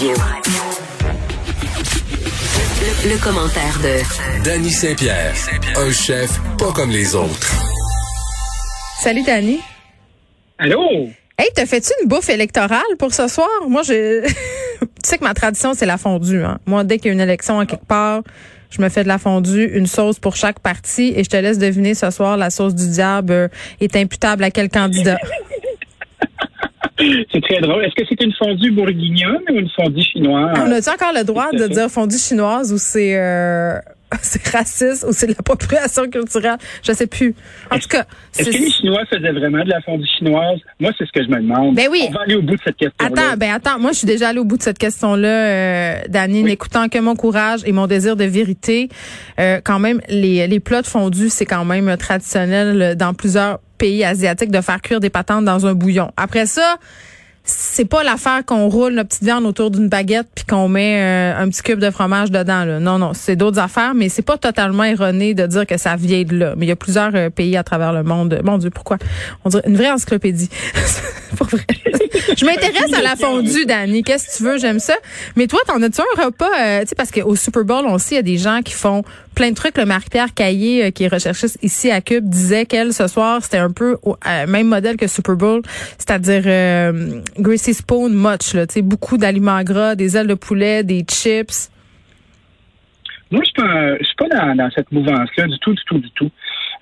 Radio. Le, le commentaire de Danny Saint-Pierre, un chef pas comme les autres. Salut Danny. Allô? Hey, t'as fait-tu une bouffe électorale pour ce soir? Moi, je... tu sais que ma tradition, c'est la fondue. Hein? Moi, dès qu'il y a une élection à quelque part, je me fais de la fondue, une sauce pour chaque parti, et je te laisse deviner ce soir, la sauce du diable euh, est imputable à quel candidat? C'est très drôle. Est-ce que c'est une fondue bourguignonne ou une fondue chinoise? On a-tu encore le droit de dire fondue chinoise ou c'est euh, c'est raciste ou c'est de l'appropriation culturelle? Je sais plus. En tout cas, Est-ce que les Chinois faisaient vraiment de la fondue chinoise? Moi, c'est ce que je me demande. Ben oui. On va aller au bout de cette question. Attends, ben attends, moi je suis déjà allée au bout de cette question-là, euh, Dani, n'écoutant que mon courage et mon désir de vérité. Euh, quand même, les, les plats de fondue, c'est quand même traditionnel dans plusieurs pays asiatiques de faire cuire des patates dans un bouillon. Après ça, c'est pas l'affaire qu'on roule notre petite viande autour d'une baguette puis qu'on met euh, un petit cube de fromage dedans. Là. Non, non, c'est d'autres affaires, mais c'est pas totalement erroné de dire que ça vient de là. Mais il y a plusieurs euh, pays à travers le monde. Mon Dieu, pourquoi? On dirait une vraie encyclopédie. Pour vrai. Je m'intéresse à la fondue, Dani. Qu'est-ce que tu veux? J'aime ça. Mais toi, t'en as-tu un repas euh, Tu sais, parce qu'au Super Bowl, on sait, il y a des gens qui font plein de trucs. Le Marie-Pierre Caillé, qui est recherchiste ici à Cube, disait qu'elle ce soir, c'était un peu au même modèle que Super Bowl, c'est-à-dire Greasy Spoon much, là, beaucoup d'aliments gras, des ailes de poulet, des chips. Moi, je ne suis pas dans, dans cette mouvance-là du tout, du tout, du tout.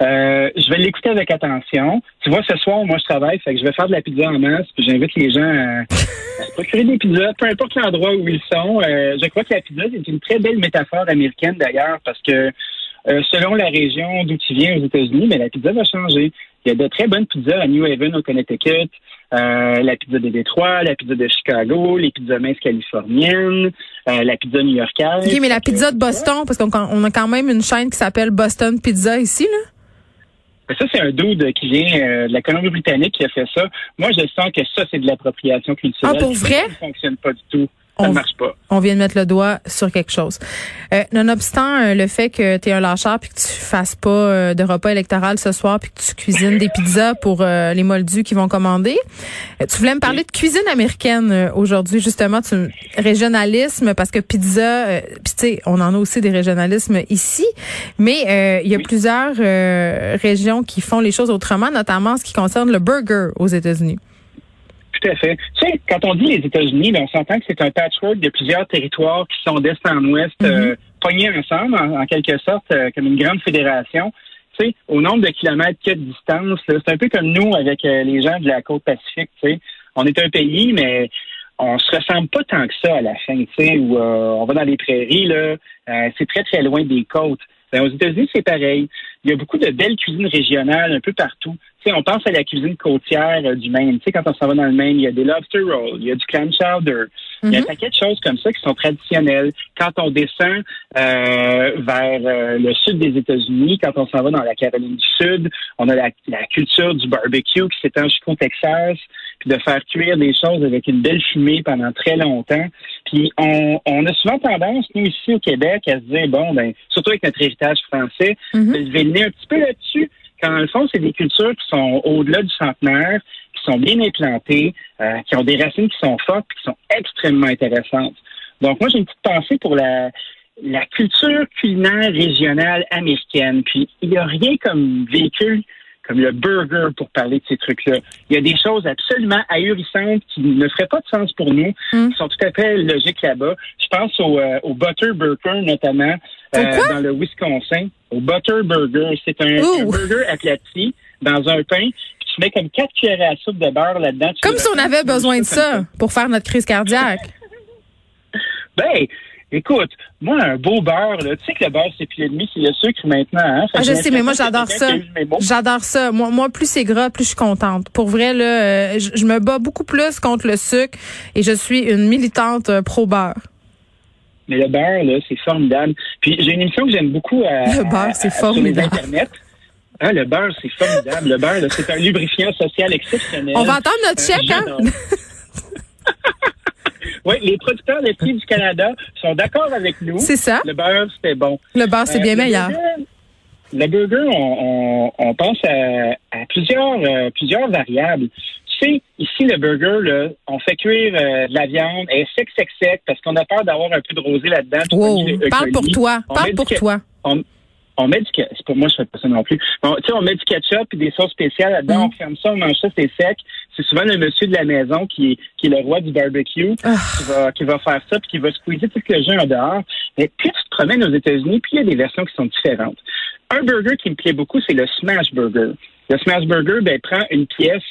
Euh, je vais l'écouter avec attention. Tu vois, ce soir, moi, je travaille, fait que je vais faire de la pizza en masse, puis j'invite les gens à, procurer des pizzas, peu importe l'endroit où ils sont. Euh, je crois que la pizza, c'est une très belle métaphore américaine, d'ailleurs, parce que euh, selon la région d'où tu viens aux États-Unis, mais la pizza va changer. Il y a de très bonnes pizzas à New Haven, au Connecticut, euh, la pizza de Détroit, la pizza de Chicago, les pizzas minces californiennes, euh, la pizza new-yorkaise. OK, mais la pizza de Boston, parce qu'on a quand même une chaîne qui s'appelle Boston Pizza ici, là? Ça, c'est un dude qui vient euh, de la Colombie-Britannique qui a fait ça. Moi, je sens que ça, c'est de l'appropriation culturelle. Ah, pour vrai? Ça ne fonctionne pas du tout. Ça on, ne marche pas. On vient de mettre le doigt sur quelque chose. Euh, nonobstant euh, le fait que tu es un lâcheur puis que tu fasses pas euh, de repas électoral ce soir puis que tu cuisines des pizzas pour euh, les moldus qui vont commander, euh, tu voulais me parler de cuisine américaine aujourd'hui justement, tu régionalisme parce que pizza puis tu sais, on en a aussi des régionalismes ici, mais il y a Oui. plusieurs régions qui font les choses autrement, notamment en ce qui concerne le burger aux États-Unis. Tout à fait. Tu sais, quand on dit les États-Unis, ben, on s'entend que c'est un patchwork de plusieurs territoires qui sont d'est en ouest, euh, pognés ensemble, en, en quelque sorte, euh, comme une grande fédération. Tu sais, au nombre de kilomètres qu'il y a de distance, c'est un peu comme nous avec euh, les gens de la côte pacifique. Tu sais, on est un pays, mais on se ressemble pas tant que ça à la fin. Tu sais, où on va dans les prairies là, c'est très très loin des côtes. Ben, aux États-Unis, c'est pareil. Il y a beaucoup de belles cuisines régionales un peu partout. Tu sais, on pense à la cuisine côtière euh, du Maine. Tu sais, quand on s'en va dans le Maine, il y a des lobster rolls, il y a du clam chowder. Il y a un paquet de choses comme ça qui sont traditionnelles. Quand on descend euh, vers euh, le sud des États-Unis, quand on s'en va dans la Caroline du Sud, on a la, la culture du barbecue qui s'étend jusqu'au Texas, puis de faire cuire des choses avec une belle fumée pendant très longtemps. Puis on, on a souvent tendance, nous ici au Québec, à se dire, bon, ben, surtout avec notre héritage français, Mhm. de lever le nez un petit peu là-dessus, quand dans le fond, c'est des cultures qui sont au-delà du centenaire, qui sont bien implantées, euh, qui ont des racines qui sont fortes, puis qui sont extrêmement intéressantes. Donc moi, j'ai une petite pensée pour la, la culture culinaire régionale américaine. Puis il n'y a rien comme véhicule comme le burger pour parler de ces trucs-là. Il y a des choses absolument ahurissantes qui ne feraient pas de sens pour nous, Mm. qui sont tout à fait logiques là-bas. Je pense au, euh, au Butter Burger notamment euh, dans le Wisconsin. Au Butter Burger, c'est un, un burger aplati dans un pain. Puis tu mets comme quatre cuillères à soupe de beurre là-dedans. Comme si on avait besoin de ça pour faire notre crise cardiaque. Ben, écoute, moi, un beau beurre, là, tu sais que le beurre, c'est plus demi, c'est le sucre maintenant. Hein? Ah, je sais, mais moi, j'adore ça. J'adore ça. Moi, moi, plus c'est gras, plus je suis contente. Pour vrai, là, euh, je, me bats beaucoup plus contre le sucre et je suis une militante euh, pro-beurre. Mais le beurre, là, c'est formidable. Puis j'ai une émission que j'aime beaucoup à, Le beurre, à- sur les internets. Hein, le beurre, c'est formidable. Le beurre, c'est un lubrifiant social exceptionnel. On va entendre notre Euh, chèque, hein? oui, les producteurs laitiers du Canada sont d'accord avec nous. C'est ça. Le beurre, c'était bon. Le beurre, c'est Euh, bien le meilleur. burger- Le burger, on, on, on pense à, à plusieurs, euh, plusieurs variables. Tu sais, Ici, le burger, là, on fait cuire euh, de la viande, elle est sec, sec, sec, parce qu'on a peur d'avoir un peu de rosé là-dedans. Wow. Parle pour toi. Parle pour toi. On, met du c'est pas moi je fais pas ça non plus. On, on met du ketchup et des sauces spéciales là-dedans, mm. on ferme ça, on mange ça, c'est sec. C'est souvent le monsieur de la maison qui est, qui est le roi du barbecue ah. qui, va, qui va faire ça puis qui va squeezer tout le jeu en dehors. Mais puis tu te promènes aux États-Unis, puis il y a des versions qui sont différentes. Un burger qui me plaît beaucoup, c'est le smash burger. Le smash burger, ben, prend une pièce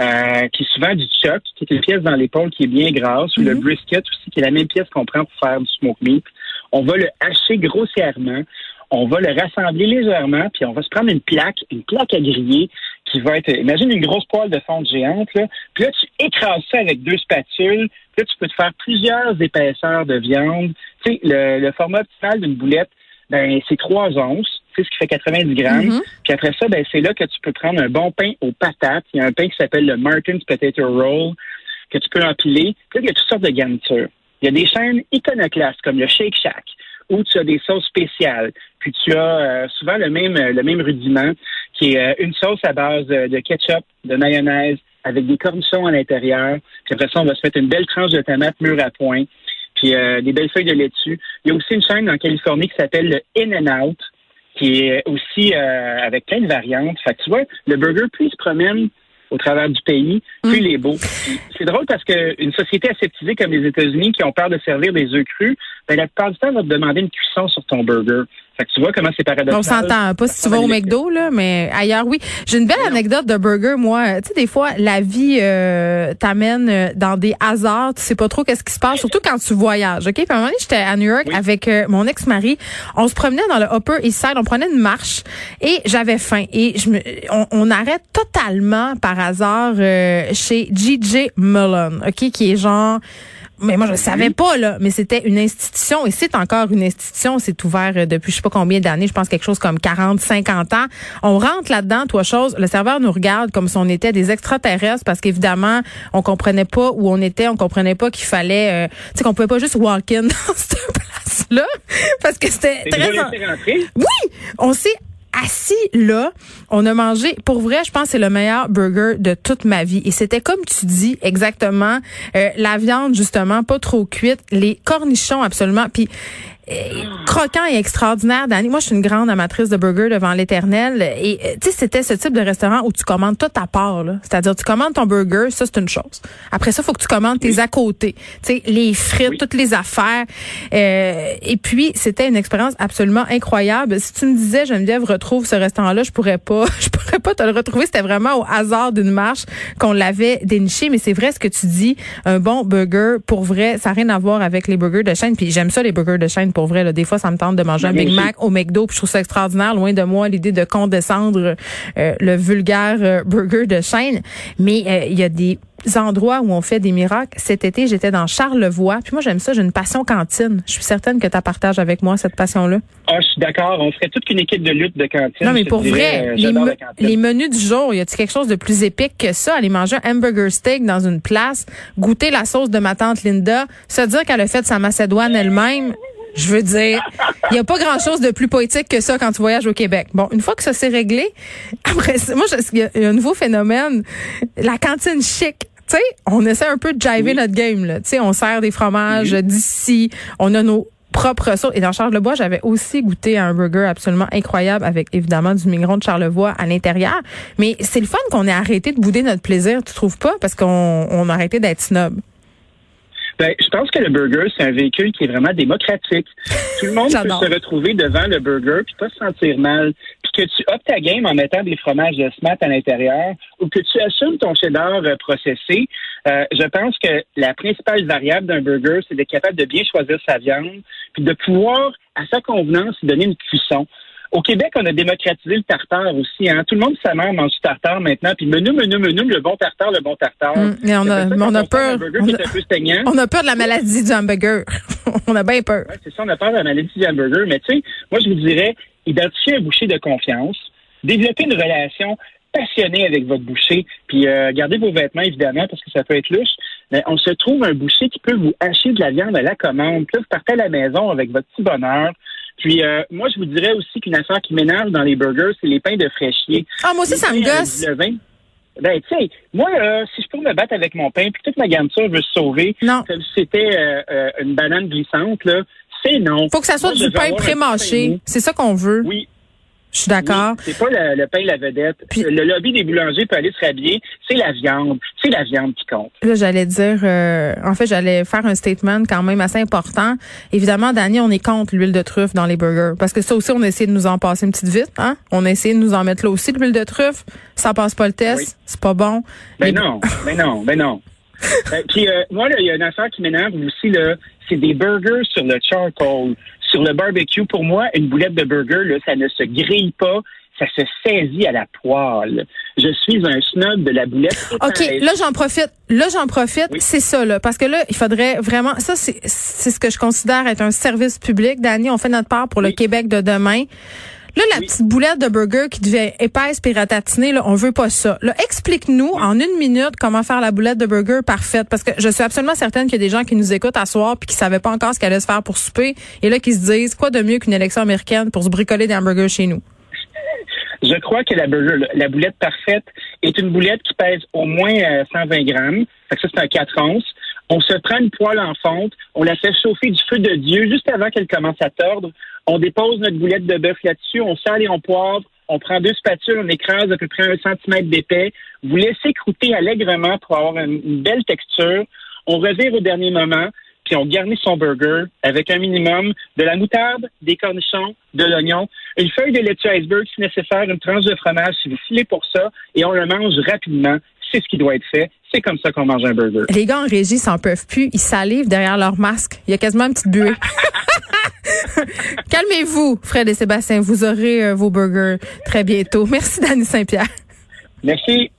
euh, qui est souvent du chuck, qui est une pièce dans l'épaule qui est bien grasse, ou le mhm. brisket aussi, qui est la même pièce qu'on prend pour faire du smoke meat. On va le hacher grossièrement, on va le rassembler légèrement, puis on va se prendre une plaque, une plaque à griller, qui va être, imagine une grosse poêle de fonte géante, là. Puis là, tu écrases ça avec deux spatules, puis là, tu peux te faire plusieurs épaisseurs de viande. Tu sais, le, le format optimal d'une boulette, ben, c'est trois onces ce qui fait 90 grammes. Mm-hmm. Puis après ça, ben, c'est là que tu peux prendre un bon pain aux patates. Il y a un pain qui s'appelle le Martin's Potato Roll que tu peux empiler. Puis là, il y a toutes sortes de garnitures. Il y a des chaînes iconoclastes comme le Shake Shack où tu as des sauces spéciales. Puis tu as euh, souvent le même le même rudiment qui est euh, une sauce à base de, ketchup, de mayonnaise avec des cornichons à l'intérieur. Puis après ça, on va se mettre une belle tranche de tomate mûre à point, puis euh, des belles feuilles de laitue. Il y a aussi une chaîne en Californie qui s'appelle le In and Out, qui est aussi euh, avec plein de variantes. Fait que tu vois, le burger, plus il se promène au travers du pays, plus mm. il est beau. C'est drôle parce qu'une société aseptisée comme les États-Unis qui ont peur de servir des œufs crus, ben, la plupart du temps, va te demander une cuisson sur ton burger. Fait que tu vois comment c'est paradoxal. On s'entend pas si tu vas au McDo, là, mais ailleurs, oui. J'ai une belle anecdote de burger, moi. Tu sais, des fois, la vie euh, t'amène euh, dans des hasards. Tu sais pas trop qu'est-ce qui se passe, surtout quand tu voyages, OK? Puis à un moment donné, j'étais à New York avec euh, mon ex-mari. On se promenait dans le Upper East Side. On prenait une marche et j'avais faim. Et je me, on, on arrête totalement par hasard chez G.J. Mullen, OK? Qui est genre mais moi je ne savais pas. là, mais c'était une institution et c'est encore une institution, c'est ouvert euh, depuis je sais pas combien d'années, je pense quelque chose comme 40, 50 ans. On rentre là-dedans, toi chose, le serveur nous regarde comme si on était des extraterrestres parce qu'évidemment, on comprenait pas où on était, on comprenait pas qu'il fallait euh, tu sais qu'on pouvait pas juste walk in dans cette place là parce que c'était très Oui, on s'est assis là, on a mangé, pour vrai, je pense que c'est le meilleur burger de toute ma vie. Et c'était comme tu dis exactement, euh, la viande justement pas trop cuite, les cornichons absolument. Puis croquant et extraordinaire, Dani. Moi, je suis une grande amatrice de burgers devant l'éternel. Et euh, tu sais, c'était ce type de restaurant où tu commandes tout à part. C'est-à-dire, tu commandes ton burger, ça c'est une chose. Après ça, il faut que tu commandes tes à côté. Tu sais, les frites, toutes les affaires. Euh, et puis, c'était une expérience absolument incroyable. Si tu me disais, Geneviève, retrouve ce restaurant-là, je pourrais pas, je pourrais pas te le retrouver. C'était vraiment au hasard d'une marche qu'on l'avait déniché. Mais c'est vrai ce que tu dis. Un bon burger, pour vrai, ça n'a rien à voir avec les burgers de chaîne. Puis j'aime ça, les burgers de chaîne pour vrai. Là. Des fois, ça me tente de manger un Big Mac au McDo, puis je trouve ça extraordinaire. Loin de moi l'idée de condescendre euh, le vulgaire euh, burger de chaîne. Mais euh, il y a des endroits où on fait des miracles. Cet été, j'étais dans Charlevoix. Puis moi, j'aime ça. J'ai une passion cantine. Je suis certaine que tu partages avec moi cette passion-là. Ah, je suis d'accord. On ferait toute une équipe de lutte de cantine. Non, mais pour vrai, les, menus du jour, y a-t-il quelque chose de plus épique que ça? Aller manger un hamburger steak dans une place, goûter la sauce de ma tante Linda, se dire qu'elle a fait sa macédoine elle-même. Je veux dire, il n'y a pas grand-chose de plus poétique que ça quand tu voyages au Québec. Bon, une fois que ça s'est réglé, après, moi, il y a un nouveau phénomène, la cantine chic. Tu sais, on essaie un peu de jiver notre game. Là. Tu sais, on sert des fromages d'ici, on a nos propres sauces. Et dans Charlevoix, j'avais aussi goûté un burger absolument incroyable avec évidemment du migron de Charlevoix à l'intérieur. Mais c'est le fun qu'on ait arrêté de bouder notre plaisir, tu trouves pas? Parce qu'on on a arrêté d'être snob. Ben, je pense que le burger, c'est un véhicule qui est vraiment démocratique. Tout le monde peut se retrouver devant le burger puis pas se sentir mal. Puis que tu optes ta game en mettant des fromages de smat à l'intérieur ou que tu assumes ton cheddar euh, processé, euh, je pense que la principale variable d'un burger, c'est d'être capable de bien choisir sa viande puis de pouvoir, à sa convenance, donner une cuisson. Au Québec, on a démocratisé le tartare aussi. Hein. Tout le monde sa mère mange du tartare maintenant. Puis menu, menu, menu, le bon tartare, le bon tartare. Hum, on a, on a peur. On a, peur de la maladie du hamburger. on a bien peur. c'est ça, on a peur de la maladie du hamburger. Mais tu sais, moi, je vous dirais, identifier un boucher de confiance, développer une relation passionnée avec votre boucher, puis euh, gardez vos vêtements, évidemment, parce que ça peut être louche. Mais on se trouve un boucher qui peut vous hacher de la viande à la commande. Puis là, vous partez à la maison avec votre petit bonheur. Puis euh, moi, je vous dirais aussi qu'une affaire qui m'énerve dans les burgers, c'est les pains de fraîchier. Ah, moi aussi, ça me gosse. Ben, tu sais, moi, si je peux me battre avec mon pain, puis toute ma garniture veut se sauver, non. comme si c'était euh, euh, une banane glissante, là, c'est non. Faut que ça soit du pain pré-mâché. C'est ça qu'on veut. Oui, je suis d'accord. c'est pas le, pain la vedette. le lobby des boulangers peut aller se rhabiller. C'est la viande. C'est la viande qui compte. Là, j'allais dire, euh, en fait, j'allais faire un statement quand même assez important. Évidemment, Dani, on est contre l'huile de truffe dans les burgers. Parce que ça aussi, on a essayé de nous en passer une petite vite. Hein? On a essayé de nous en mettre là aussi, de l'huile de truffe. Ça passe pas le test. C'est pas bon. Ben non, ben non, ben non. Ben, puis euh, moi, il y a une affaire qui m'énerve aussi, là. C'est des burgers sur le charcoal sur le barbecue, pour moi, une boulette de burger, là, ça ne se grille pas, ça se saisit à la poêle. Je suis un snob de la boulette. OK, là j'en profite. Là j'en profite, c'est ça là parce que là, il faudrait vraiment ça c'est c'est ce que je considère être un service public. Dani, on fait notre part pour le Québec de demain. Là, la petite boulette de burger qui devient épaisse et ratatinée, là, on veut pas ça. Là, explique-nous en une minute comment faire la boulette de burger parfaite, parce que je suis absolument certaine qu'il y a des gens qui nous écoutent à soir puis qui savaient pas encore ce qu'elle allait se faire pour souper, et là qui se disent quoi de mieux qu'une élection américaine pour se bricoler des hamburgers chez nous? Je crois que la burger, la boulette parfaite est une boulette qui pèse au moins 120 euh, grammes. Fait que ça, c'est un 4 onces. On se prend une poêle en fonte, on la fait chauffer du feu de Dieu juste avant qu'elle commence à tordre. On dépose notre boulette de bœuf là-dessus, on sale et on poivre, on prend deux spatules, on écrase à peu près un centimètre d'épais. Vous laissez croûter allègrement pour avoir une, belle texture. On revire au dernier moment, puis on garnit son burger avec un minimum de la moutarde, des cornichons, de l'oignon, une feuille de laitue iceberg si nécessaire, une tranche de fromage si vous filez pour ça, et on le mange rapidement. C'est ce qui doit être fait. C'est comme ça qu'on mange un burger. Les gars en régie s'en peuvent plus. Ils salivent derrière leur masque. Il y a quasiment une petite buée. Calmez-vous, Fred et Sébastien. Vous aurez euh, vos burgers très bientôt. Merci, Dani Saint-Pierre. Merci.